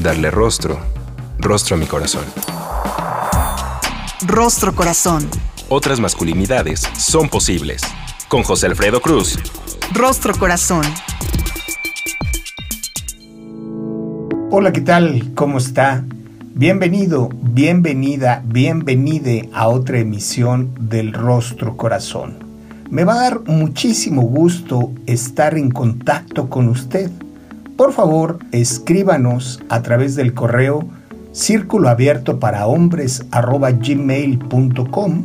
darle rostro, rostro a mi corazón. Rostro Corazón. Otras masculinidades son posibles. Con José Alfredo Cruz. Rostro Corazón. Hola, ¿qué tal? ¿Cómo está? Bienvenido, bienvenida, bienvenide a otra emisión del Rostro Corazón. Me va a dar muchísimo gusto estar en contacto con usted por favor escríbanos a través del correo círculo abierto para hombres gmail.com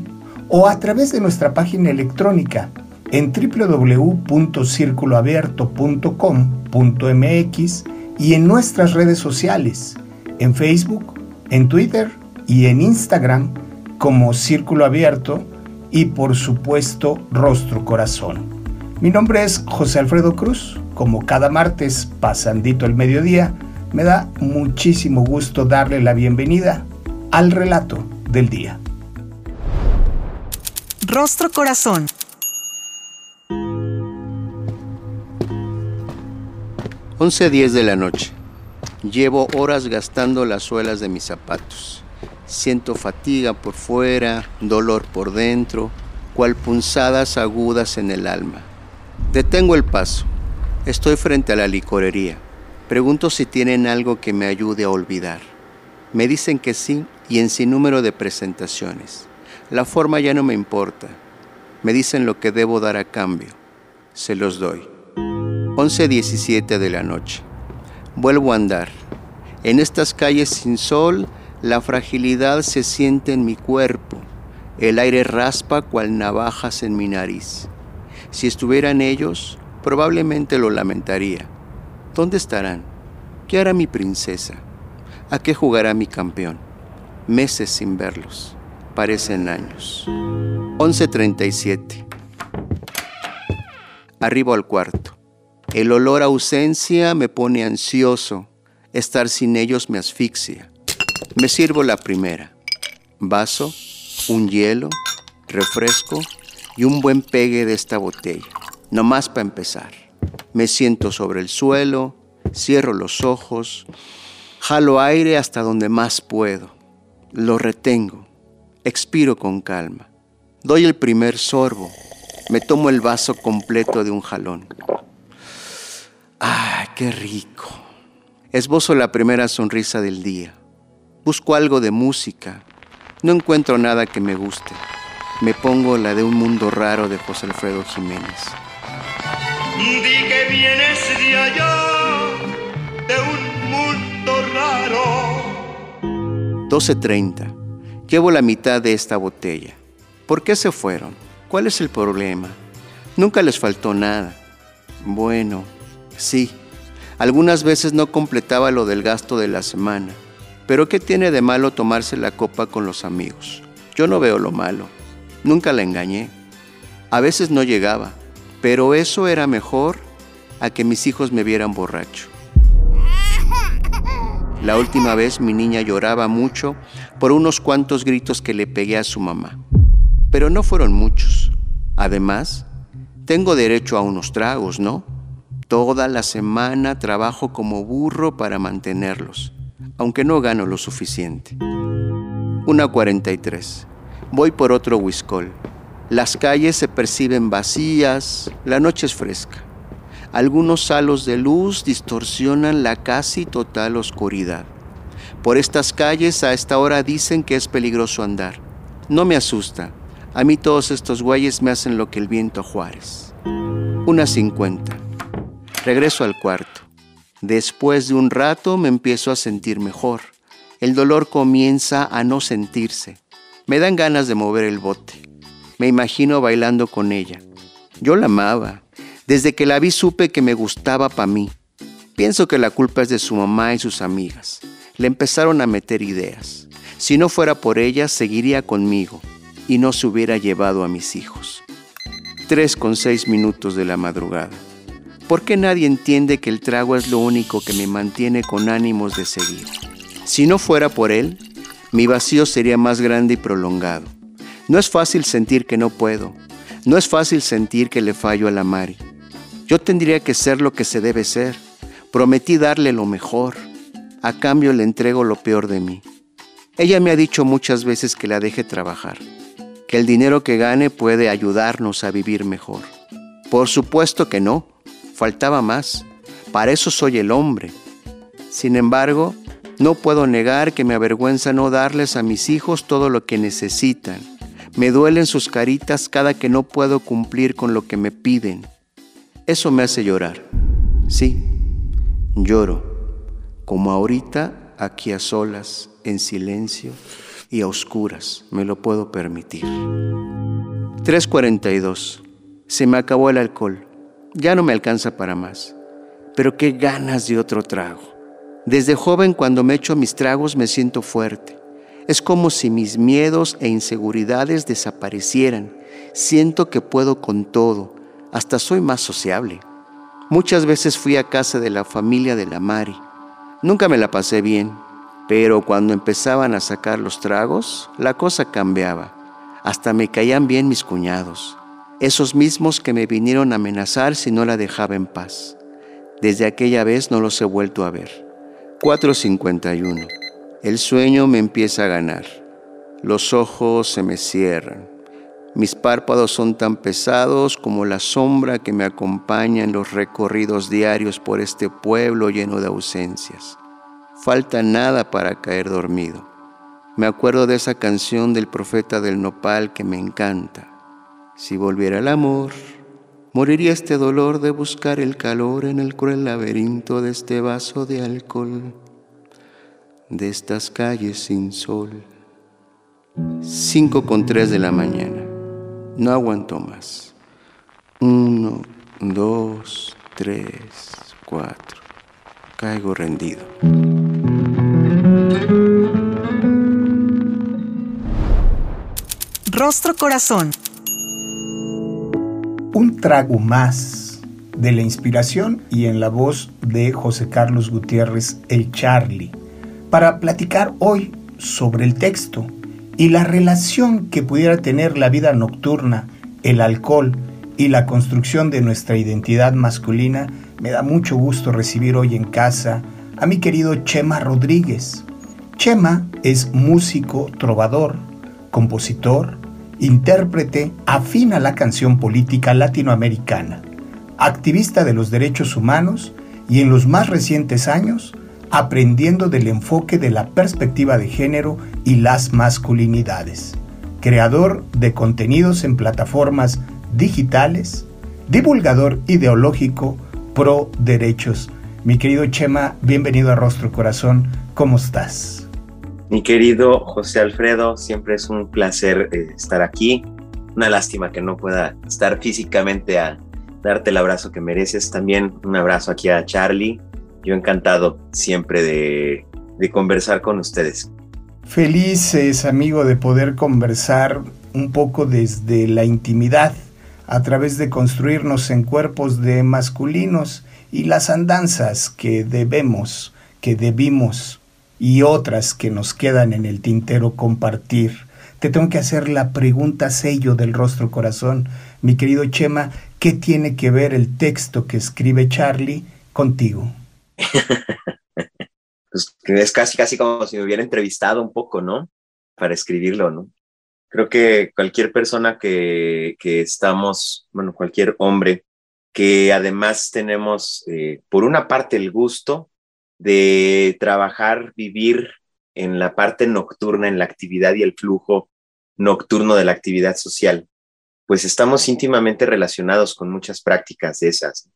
o a través de nuestra página electrónica en www.circuloabierto.com.mx y en nuestras redes sociales, en Facebook, en Twitter y en Instagram como Círculo Abierto y por supuesto Rostro Corazón. Mi nombre es José Alfredo Cruz como cada martes, pasandito el mediodía, me da muchísimo gusto darle la bienvenida al relato del día. Rostro Corazón. Once diez de la noche. Llevo horas gastando las suelas de mis zapatos. Siento fatiga por fuera, dolor por dentro, cual punzadas agudas en el alma. Detengo el paso. Estoy frente a la licorería. Pregunto si tienen algo que me ayude a olvidar. Me dicen que sí y en sin número de presentaciones. La forma ya no me importa. Me dicen lo que debo dar a cambio. Se los doy. 11.17 de la noche. Vuelvo a andar. En estas calles sin sol, la fragilidad se siente en mi cuerpo. El aire raspa cual navajas en mi nariz. Si estuvieran ellos, Probablemente lo lamentaría. ¿Dónde estarán? ¿Qué hará mi princesa? ¿A qué jugará mi campeón? Meses sin verlos. Parecen años. 11.37. Arribo al cuarto. El olor a ausencia me pone ansioso. Estar sin ellos me asfixia. Me sirvo la primera. Vaso, un hielo, refresco y un buen pegue de esta botella más para empezar. Me siento sobre el suelo, cierro los ojos, jalo aire hasta donde más puedo, lo retengo, expiro con calma, doy el primer sorbo, me tomo el vaso completo de un jalón. ¡Ah, qué rico! Esbozo la primera sonrisa del día. Busco algo de música. No encuentro nada que me guste. Me pongo la de un mundo raro de José Alfredo Jiménez. Que vienes de allá, de un mundo raro. 12.30. Llevo la mitad de esta botella. ¿Por qué se fueron? ¿Cuál es el problema? Nunca les faltó nada. Bueno, sí. Algunas veces no completaba lo del gasto de la semana. Pero ¿qué tiene de malo tomarse la copa con los amigos? Yo no veo lo malo. Nunca la engañé. A veces no llegaba pero eso era mejor a que mis hijos me vieran borracho. La última vez mi niña lloraba mucho por unos cuantos gritos que le pegué a su mamá. Pero no fueron muchos. Además, tengo derecho a unos tragos, ¿no? Toda la semana trabajo como burro para mantenerlos, aunque no gano lo suficiente. Una 43. Voy por otro whiskol. Las calles se perciben vacías, la noche es fresca. Algunos halos de luz distorsionan la casi total oscuridad. Por estas calles a esta hora dicen que es peligroso andar. No me asusta. A mí todos estos güeyes me hacen lo que el viento Juárez. Una cincuenta. Regreso al cuarto. Después de un rato me empiezo a sentir mejor. El dolor comienza a no sentirse. Me dan ganas de mover el bote. Me imagino bailando con ella. Yo la amaba. Desde que la vi supe que me gustaba para mí. Pienso que la culpa es de su mamá y sus amigas. le empezaron a meter ideas. Si no fuera por ella, seguiría conmigo y no se hubiera llevado a mis hijos. Tres con seis minutos de la madrugada. ¿Por qué nadie entiende que el trago es lo único que me mantiene con ánimos de seguir? Si no fuera por él, mi vacío sería más grande y prolongado. No es fácil sentir que no puedo. No es fácil sentir que le fallo a la Mari. Yo tendría que ser lo que se debe ser. Prometí darle lo mejor. A cambio le entrego lo peor de mí. Ella me ha dicho muchas veces que la deje trabajar, que el dinero que gane puede ayudarnos a vivir mejor. Por supuesto que no faltaba más. Para eso soy el hombre. Sin embargo, no puedo negar que me avergüenza no darles a mis hijos todo lo que necesitan. Me duelen sus caritas cada que no puedo cumplir con lo que me piden. Eso me hace llorar. Sí, lloro, como ahorita aquí a solas, en silencio y a oscuras, me lo puedo permitir. 3.42. Se me acabó el alcohol. Ya no me alcanza para más. Pero qué ganas de otro trago. Desde joven cuando me echo mis tragos me siento fuerte. Es como si mis miedos e inseguridades desaparecieran. Siento que puedo con todo. Hasta soy más sociable. Muchas veces fui a casa de la familia de la Mari. Nunca me la pasé bien, pero cuando empezaban a sacar los tragos, la cosa cambiaba. Hasta me caían bien mis cuñados esos mismos que me vinieron a amenazar si no la dejaba en paz. Desde aquella vez no los he vuelto a ver. 4.51. El sueño me empieza a ganar. Los ojos se me cierran. Mis párpados son tan pesados como la sombra que me acompaña en los recorridos diarios por este pueblo lleno de ausencias. Falta nada para caer dormido. Me acuerdo de esa canción del profeta del nopal que me encanta. Si volviera el amor, moriría este dolor de buscar el calor en el cruel laberinto de este vaso de alcohol, de estas calles sin sol. Cinco con tres de la mañana. No aguanto más. Uno, dos, tres, cuatro. Caigo rendido. Rostro Corazón un trago más de la inspiración y en la voz de José Carlos Gutiérrez el Charlie para platicar hoy sobre el texto y la relación que pudiera tener la vida nocturna, el alcohol y la construcción de nuestra identidad masculina, me da mucho gusto recibir hoy en casa a mi querido Chema Rodríguez. Chema es músico, trovador, compositor, intérprete afín a la canción política latinoamericana, activista de los derechos humanos y en los más recientes años aprendiendo del enfoque de la perspectiva de género y las masculinidades, creador de contenidos en plataformas digitales, divulgador ideológico pro derechos. Mi querido Chema, bienvenido a Rostro Corazón, ¿cómo estás? Mi querido José Alfredo, siempre es un placer eh, estar aquí. Una lástima que no pueda estar físicamente a darte el abrazo que mereces. También un abrazo aquí a Charlie. Yo encantado siempre de, de conversar con ustedes. Felices, amigo, de poder conversar un poco desde la intimidad, a través de construirnos en cuerpos de masculinos y las andanzas que debemos, que debimos y otras que nos quedan en el tintero compartir. Te tengo que hacer la pregunta sello del rostro corazón. Mi querido Chema, ¿qué tiene que ver el texto que escribe Charlie contigo? pues es casi, casi como si me hubiera entrevistado un poco, ¿no? Para escribirlo, ¿no? Creo que cualquier persona que, que estamos, bueno, cualquier hombre que además tenemos, eh, por una parte, el gusto de trabajar, vivir en la parte nocturna, en la actividad y el flujo nocturno de la actividad social, pues estamos íntimamente relacionados con muchas prácticas de esas.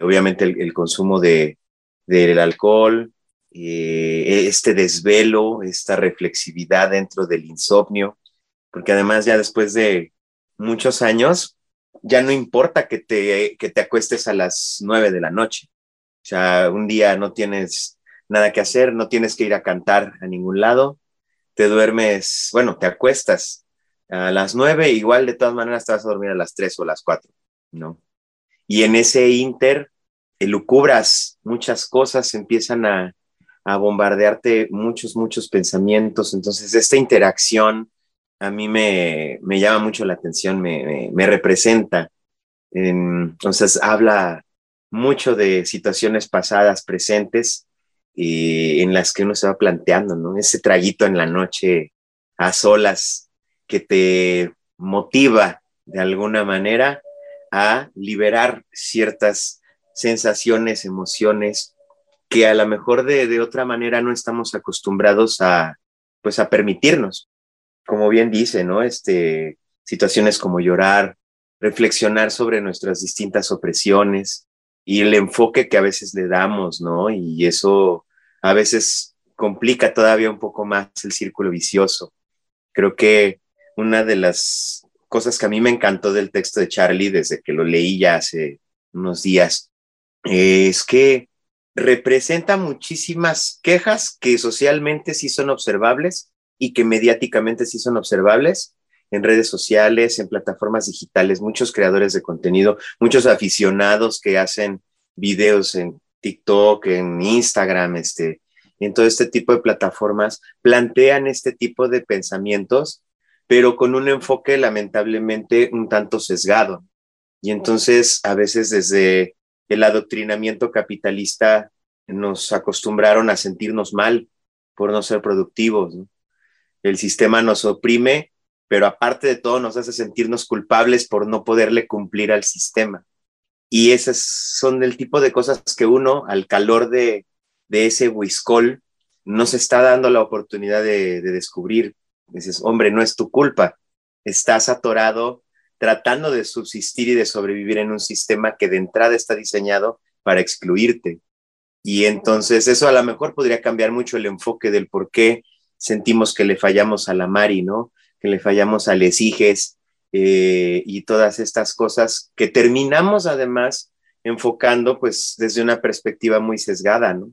Obviamente el, consumo de, del alcohol, eh, este desvelo, esta reflexividad dentro del insomnio, porque además ya después de muchos años, ya no importa que te, que te acuestes a las nueve de la noche, o sea, un día no tienes nada que hacer, no tienes que ir a cantar a ningún lado, te duermes, bueno, te acuestas a las nueve, igual de todas maneras te vas a dormir a las tres o las cuatro, ¿no? Y en ese inter, elucubras muchas cosas, empiezan a, a bombardearte muchos, muchos pensamientos. Entonces, esta interacción a mí me, me llama mucho la atención, me, me, representa. Entonces, habla mucho de situaciones pasadas, presentes, y en las que uno se va planteando, ¿no? Ese traguito en la noche a solas que te motiva de alguna manera a liberar ciertas sensaciones, emociones que a lo mejor de, de, otra manera no estamos acostumbrados a, pues a permitirnos. Como bien dice, ¿no? Este, situaciones como llorar, reflexionar sobre nuestras distintas opresiones y el enfoque que a veces le damos, ¿no? Y eso a veces complica todavía un poco más el círculo vicioso. Creo que una de las cosas que a mí me encantó del texto de Charlie desde que lo leí ya hace unos días es que representa muchísimas quejas que socialmente sí son observables y que mediáticamente sí son observables en redes sociales, en plataformas digitales, muchos creadores de contenido, muchos aficionados que hacen videos en TikTok, en Instagram, este, en todo este tipo de plataformas, plantean este tipo de pensamientos, pero con un enfoque lamentablemente un tanto sesgado. Y entonces a veces desde el adoctrinamiento capitalista nos acostumbraron a sentirnos mal por no ser productivos. El sistema nos oprime, pero aparte de todo nos hace sentirnos culpables por no poderle cumplir al sistema. Y esas son el tipo de cosas que uno, al calor de, de ese whiskol, no se está dando la oportunidad de, de descubrir. Dices, hombre, no es tu culpa. Estás atorado tratando de subsistir y de sobrevivir en un sistema que de entrada está diseñado para excluirte. Y entonces eso a lo mejor podría cambiar mucho el enfoque del por qué sentimos que le fallamos a la Mari, ¿no? Que le fallamos a Lesiges eh, y todas estas cosas que terminamos además enfocando pues desde una perspectiva muy sesgada, ¿no?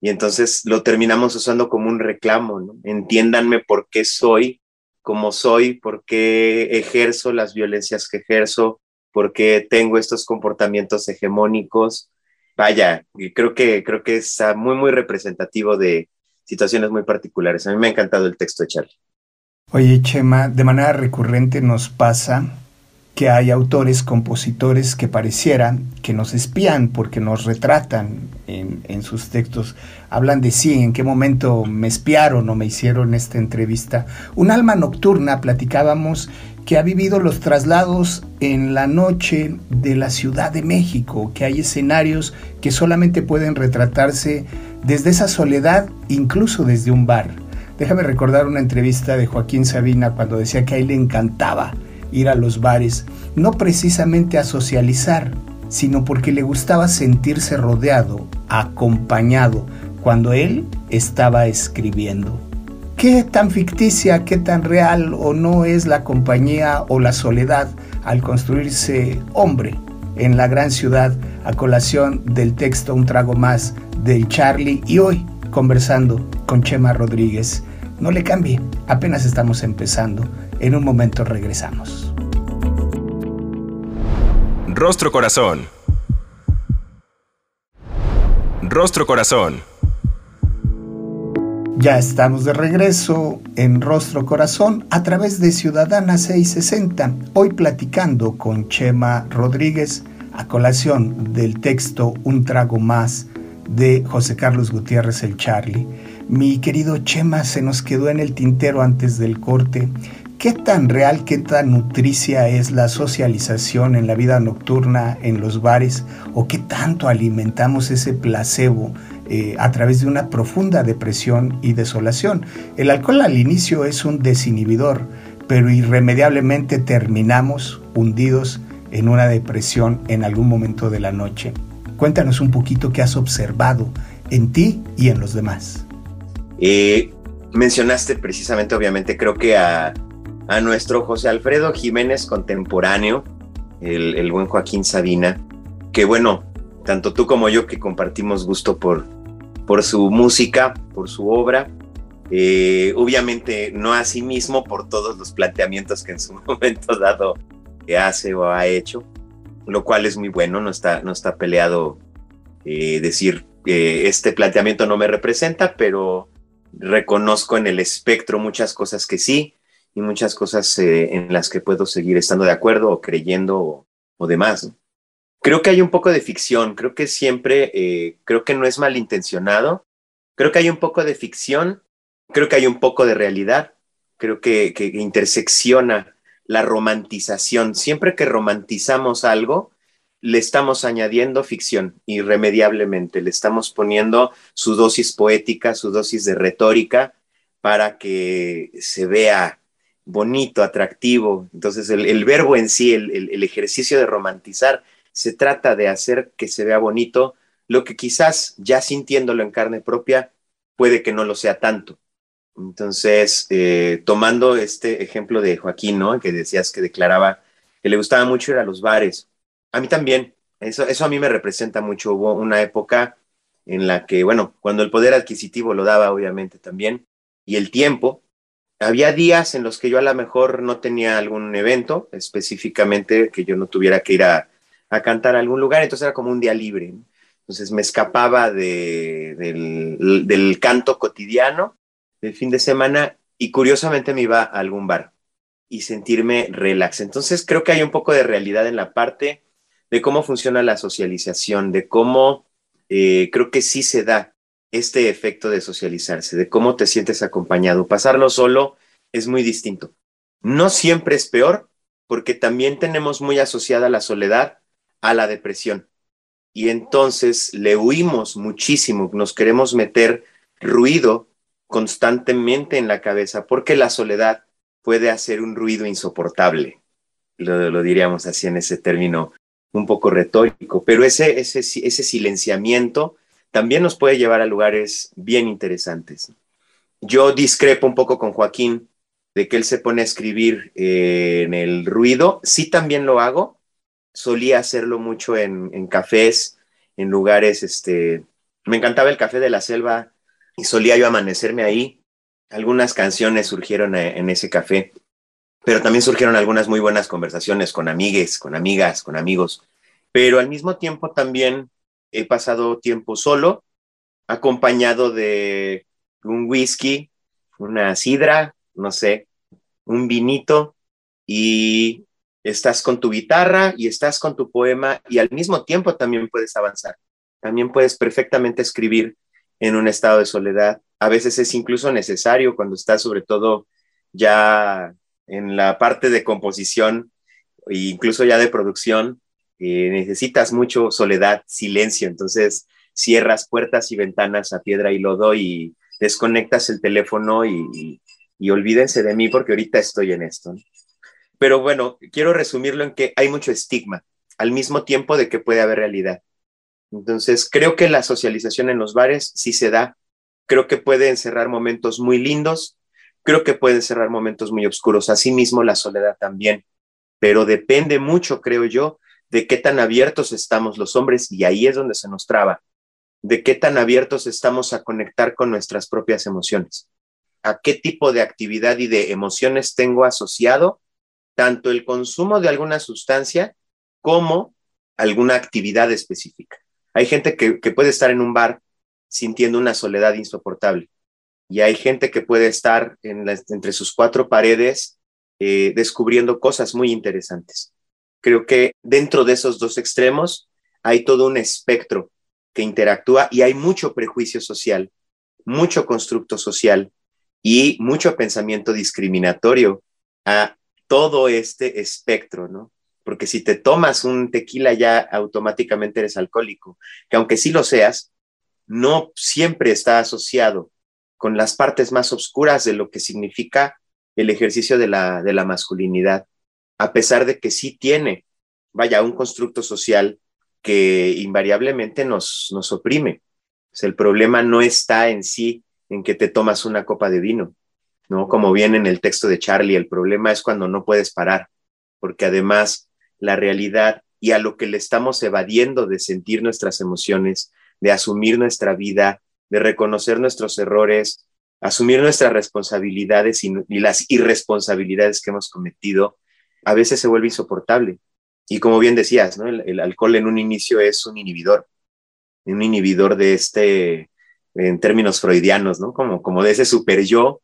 Y entonces lo terminamos usando como un reclamo, ¿no? Entiéndanme por qué soy como soy, por qué ejerzo las violencias que ejerzo, por qué tengo estos comportamientos hegemónicos. Vaya, creo que, creo que es muy, muy representativo de situaciones muy particulares. A mí me ha encantado el texto de Charlie. Oye, Chema, de manera recurrente nos pasa que hay autores, compositores que parecieran que nos espían porque nos retratan en, en, sus textos. Hablan de sí, en qué momento me espiaron o me hicieron esta entrevista. Un alma nocturna, platicábamos, que ha vivido los traslados en la noche de la Ciudad de México, que hay escenarios que solamente pueden retratarse desde esa soledad, incluso desde un bar. Déjame recordar una entrevista de Joaquín Sabina cuando decía que a él le encantaba ir a los bares, no precisamente a socializar, sino porque le gustaba sentirse rodeado, acompañado, cuando él estaba escribiendo. ¿Qué tan ficticia, qué tan real o no es la compañía o la soledad al construirse hombre en la gran ciudad a colación del texto Un trago más del Charlie y hoy conversando con Chema Rodríguez? No le cambie, apenas estamos empezando. En un momento regresamos. Rostro Corazón. Rostro Corazón. Ya estamos de regreso en Rostro Corazón a través de Ciudadana 660, hoy platicando con Chema Rodríguez a colación del texto Un trago más de José Carlos Gutiérrez el Charlie. Mi querido Chema, se nos quedó en el tintero antes del corte ¿Qué tan real, qué tan nutricia es la socialización en la vida nocturna, en los bares? ¿O qué tanto alimentamos ese placebo eh, a través de una profunda depresión y desolación? El alcohol al inicio es un desinhibidor, pero irremediablemente terminamos hundidos en una depresión en algún momento de la noche. Cuéntanos un poquito qué has observado en ti y en los demás. Eh, mencionaste precisamente, obviamente, creo que a a nuestro José Alfredo Jiménez contemporáneo, el, buen Joaquín Sabina, que bueno, tanto tú como yo que compartimos gusto por, por su música, por su obra, eh, obviamente no a sí mismo por todos los planteamientos que en su momento dado hace o ha hecho, lo cual es muy bueno, no está, no está peleado eh, decir que este planteamiento no me representa, pero reconozco en el espectro muchas cosas que sí y muchas cosas eh, en las que puedo seguir estando de acuerdo o creyendo o, demás. Creo que hay un poco de ficción, creo que siempre, eh, creo que no es malintencionado, creo que hay un poco de ficción, creo que hay un poco de realidad, creo que, que intersecciona la romantización. Siempre que romantizamos algo, le estamos añadiendo ficción irremediablemente, le estamos poniendo su dosis poética, su dosis de retórica para que se vea bonito, atractivo. Entonces el, verbo en sí, el, ejercicio de romantizar, se trata de hacer que se vea bonito, lo que quizás ya sintiéndolo en carne propia puede que no lo sea tanto. Entonces, eh, tomando este ejemplo de Joaquín, ¿no? Que decías que declaraba que le gustaba mucho ir a los bares. A mí también, eso, eso a mí me representa mucho. Hubo una época en la que, bueno, cuando el poder adquisitivo lo daba, obviamente también, y el tiempo, había días en los que yo a lo mejor no tenía algún evento específicamente que yo no tuviera que ir a, cantar a algún lugar, entonces era como un día libre. Entonces me escapaba del, del canto cotidiano del fin de semana y curiosamente me iba a algún bar y sentirme relax. Entonces creo que hay un poco de realidad en la parte de cómo funciona la socialización, de cómo eh, creo que sí se da este efecto de socializarse, de cómo te sientes acompañado. Pasarlo solo es muy distinto. No siempre es peor, porque también tenemos muy asociada la soledad a la depresión. Y entonces le huimos muchísimo, nos queremos meter ruido constantemente en la cabeza, porque la soledad puede hacer un ruido insoportable. Lo, diríamos así en ese término un poco retórico, pero ese, ese, ese silenciamiento también nos puede llevar a lugares bien interesantes. Yo discrepo un poco con Joaquín de que él se pone a escribir eh, en el ruido. Sí, también lo hago. Solía hacerlo mucho en, en cafés, en lugares, este, me encantaba el café de la selva y solía yo amanecerme ahí. Algunas canciones surgieron eh, en ese café, pero también surgieron algunas muy buenas conversaciones con amigues, con amigas, con amigos. Pero al mismo tiempo también he pasado tiempo solo, acompañado de un whisky, una sidra, no sé, un vinito y estás con tu guitarra y estás con tu poema y al mismo tiempo también puedes avanzar. También puedes perfectamente escribir en un estado de soledad. A veces es incluso necesario cuando estás sobre todo ya en la parte de composición e incluso ya de producción, eh, necesitas mucho soledad, silencio, entonces cierras puertas y ventanas a piedra y lodo y desconectas el teléfono y, y, olvídense de mí porque ahorita estoy en esto. Pero bueno, quiero resumirlo en que hay mucho estigma, al mismo tiempo de que puede haber realidad. Entonces, creo que la socialización en los bares sí se da. Creo que puede encerrar momentos muy lindos, creo que puede encerrar momentos muy oscuros. Asimismo, la soledad también. Pero depende mucho, creo yo, de qué tan abiertos estamos los hombres, y ahí es donde se nos traba, de qué tan abiertos estamos a conectar con nuestras propias emociones. A qué tipo de actividad y de emociones tengo asociado tanto el consumo de alguna sustancia como alguna actividad específica. Hay gente que, puede estar en un bar sintiendo una soledad insoportable y hay gente que puede estar entre sus cuatro paredes eh, descubriendo cosas muy interesantes. Creo que dentro de esos dos extremos hay todo un espectro que interactúa y hay mucho prejuicio social, mucho constructo social y mucho pensamiento discriminatorio a todo este espectro, ¿no? porque si te tomas un tequila ya automáticamente eres alcohólico, que aunque sí lo seas, no siempre está asociado con las partes más oscuras de lo que significa el ejercicio de la, de la masculinidad, a pesar de que sí tiene, vaya, un constructo social que invariablemente nos, nos oprime. el problema no está en sí en que te tomas una copa de vino, ¿no? Como viene en el texto de Charlie, el problema es cuando no puedes parar, porque además la realidad y a lo que le estamos evadiendo de sentir nuestras emociones, de asumir nuestra vida de reconocer nuestros errores, asumir nuestras responsabilidades y, las irresponsabilidades que hemos cometido, a veces se vuelve insoportable. Y como bien decías, el, alcohol en un inicio es un inhibidor, un inhibidor de este, en términos freudianos, ¿no? Como, como de ese super yo.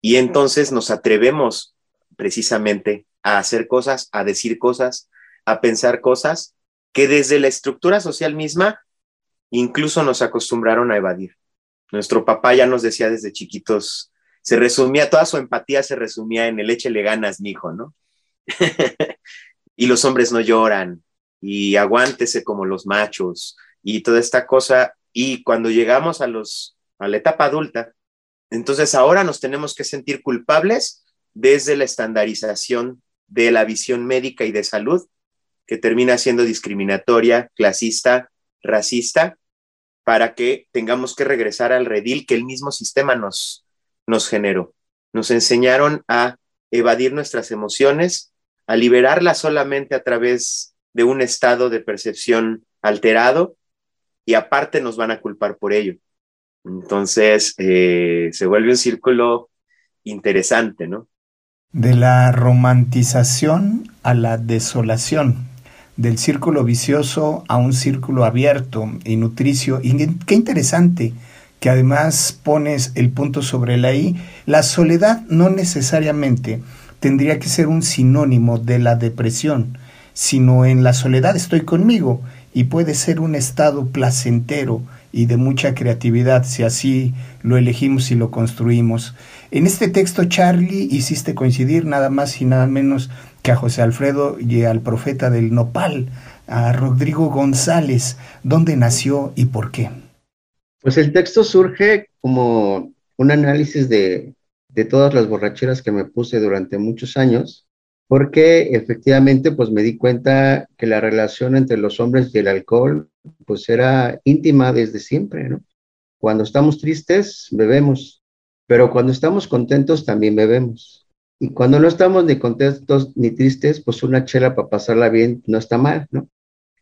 Y entonces nos atrevemos precisamente a hacer cosas, a decir cosas, a pensar cosas que desde la estructura social misma incluso nos acostumbraron a evadir. Nuestro papá ya nos decía desde chiquitos, se resumía, toda su empatía se resumía en el échele ganas, hijo, ¿no? y los hombres no lloran, y aguántese como los machos, y toda esta cosa. Y cuando llegamos a, los, a la etapa adulta, entonces ahora nos tenemos que sentir culpables desde la estandarización de la visión médica y de salud, que termina siendo discriminatoria, clasista, racista, para que tengamos que regresar al redil que el mismo sistema nos, nos generó. Nos enseñaron a evadir nuestras emociones, a liberarlas solamente a través de un estado de percepción alterado y aparte nos van a culpar por ello. Entonces eh, se vuelve un círculo interesante, ¿no? De la romantización a la desolación del círculo vicioso a un círculo abierto y nutricio. Y qué interesante que además pones el punto sobre la I. La soledad no necesariamente tendría que ser un sinónimo de la depresión, sino en la soledad estoy conmigo y puede ser un estado placentero y de mucha creatividad si así lo elegimos y lo construimos. En este texto, Charlie, hiciste coincidir nada más y nada menos que a José Alfredo y al profeta del Nopal, a Rodrigo González. ¿Dónde nació y por qué? Pues el texto surge como un análisis de, de todas las borracheras que me puse durante muchos años, porque efectivamente pues me di cuenta que la relación entre los hombres y el alcohol pues era íntima desde siempre, ¿no? Cuando estamos tristes, bebemos, pero cuando estamos contentos también bebemos. Y cuando no estamos ni contentos ni tristes, pues una chela para pasarla bien no está mal, ¿no?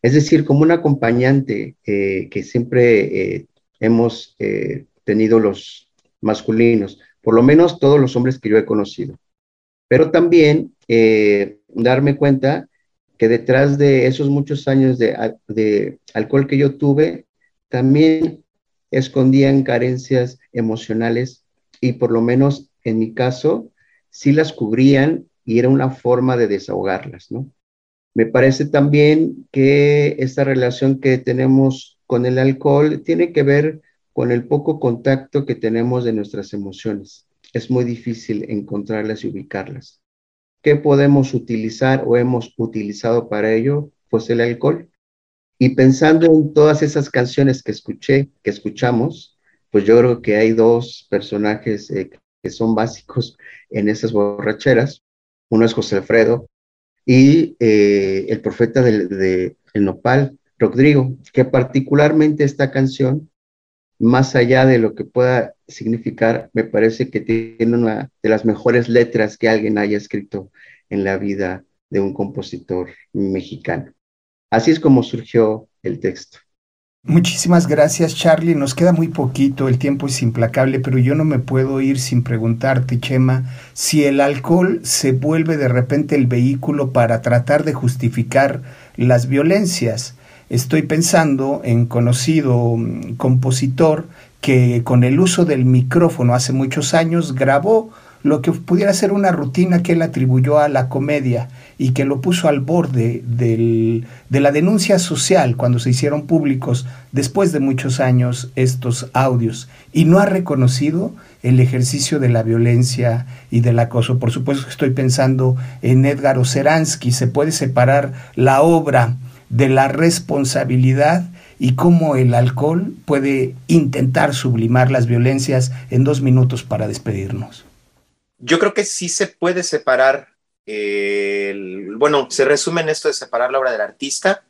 Es decir, como un acompañante eh, que siempre eh, hemos eh, tenido los masculinos, por lo menos todos los hombres que yo he conocido. Pero también darme cuenta que detrás de esos muchos años de, de alcohol que yo tuve, también escondían carencias emocionales y por lo menos en mi caso, sí las cubrían y era una forma de desahogarlas, ¿no? Me parece también que esta relación que tenemos con el alcohol tiene que ver con el poco contacto que tenemos de nuestras emociones. Es muy difícil encontrarlas y ubicarlas. ¿Qué podemos utilizar o hemos utilizado para ello? Pues el alcohol. Y pensando en todas esas canciones que escuché, que escuchamos, pues yo creo que hay dos personajes eh, que son básicos en esas borracheras. Uno es José Alfredo y eh, el profeta de, el nopal, Rodrigo, que particularmente esta canción, más allá de lo que pueda significar, me parece que tiene una de las mejores letras que alguien haya escrito en la vida de un compositor mexicano. Así es como surgió el texto. Muchísimas gracias Charlie, nos queda muy poquito, el tiempo es implacable, pero yo no me puedo ir sin preguntarte, Chema, si el alcohol se vuelve de repente el vehículo para tratar de justificar las violencias. Estoy pensando en conocido mm, compositor que con el uso del micrófono hace muchos años grabó lo que pudiera ser una rutina que él atribuyó a la comedia y que lo puso al borde de la denuncia social cuando se hicieron públicos después de muchos años estos audios y no ha reconocido el ejercicio de la violencia y del acoso. Por supuesto que estoy pensando en Edgar Oceransky, se puede separar la obra de la responsabilidad y cómo el alcohol puede intentar sublimar las violencias en dos minutos para despedirnos. Yo creo que sí se puede separar, bueno, se resume en esto de separar la obra del artista.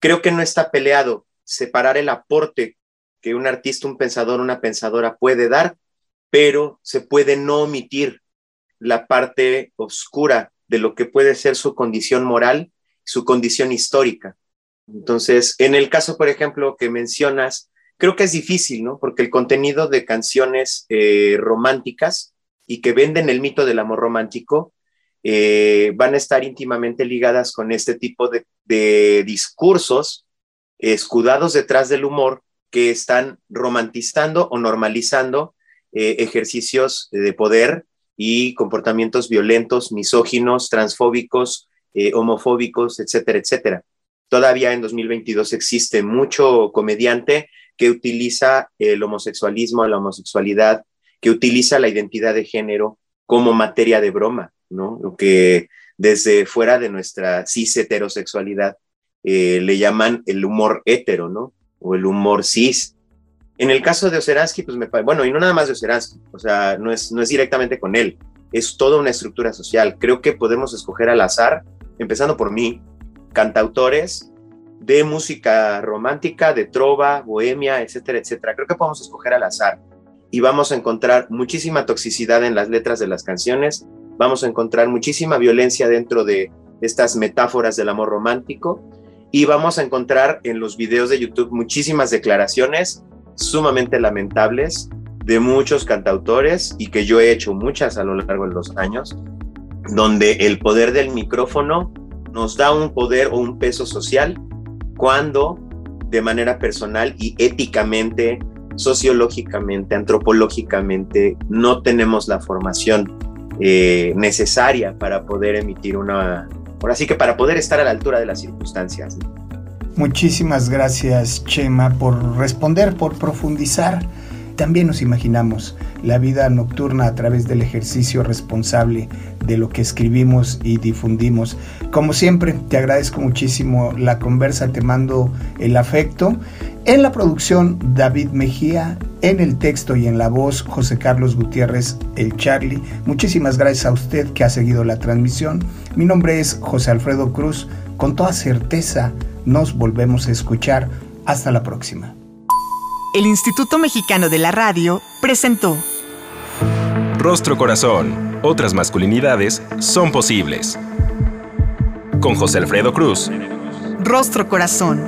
Creo que no está peleado separar el aporte que un artista, un pensador, una pensadora puede dar, pero se puede no omitir la parte oscura de lo que puede ser su condición moral, su condición histórica. Entonces, en el caso, por ejemplo, que mencionas, creo que es difícil, ¿no? Porque el contenido de canciones eh, románticas y que venden el mito del amor romántico eh, van a estar íntimamente ligadas con este tipo de, discursos escudados detrás del humor que están romantizando o normalizando eh, ejercicios de poder y comportamientos violentos, misóginos, transfóbicos, eh, homofóbicos, etcétera, etcétera. Todavía en 2022 existe mucho comediante que utiliza el homosexualismo, la homosexualidad, que utiliza la identidad de género como materia de broma, ¿no? Lo que desde fuera de nuestra cis heterosexualidad eh, le llaman el humor hetero, ¿no? O el humor cis. En el caso de Oseransky, pues me bueno, y no nada más de Oseransky, o sea, no es, no es directamente con él, es toda una estructura social. Creo que podemos escoger al azar, empezando por mí, cantautores de música romántica, de trova, bohemia, etcétera, etcétera. Creo que podemos escoger al azar y vamos a encontrar muchísima toxicidad en las letras de las canciones, vamos a encontrar muchísima violencia dentro de estas metáforas del amor romántico. Y vamos a encontrar en los videos de YouTube muchísimas declaraciones sumamente lamentables de muchos cantautores y que yo he hecho muchas a lo largo de los años, donde el poder del micrófono nos da un poder o un peso social cuando de manera personal y éticamente, sociológicamente, antropológicamente, no tenemos la formación eh, necesaria para poder emitir una, ahora sí que para poder estar a la altura de las circunstancias. Muchísimas gracias, Chema, por responder, por profundizar. También nos imaginamos la vida nocturna a través del ejercicio responsable de lo que escribimos y difundimos. Como siempre, te agradezco muchísimo la conversa, te mando el afecto. En la producción, David Mejía, en el texto y en la voz, José Carlos Gutiérrez, el Charlie. Muchísimas gracias a usted que ha seguido la transmisión. Mi nombre es José Alfredo Cruz. Con toda certeza, nos volvemos a escuchar. Hasta la próxima. El Instituto Mexicano de la Radio presentó Rostro Corazón. Otras masculinidades son posibles. Con José Alfredo Cruz. Rostro Corazón.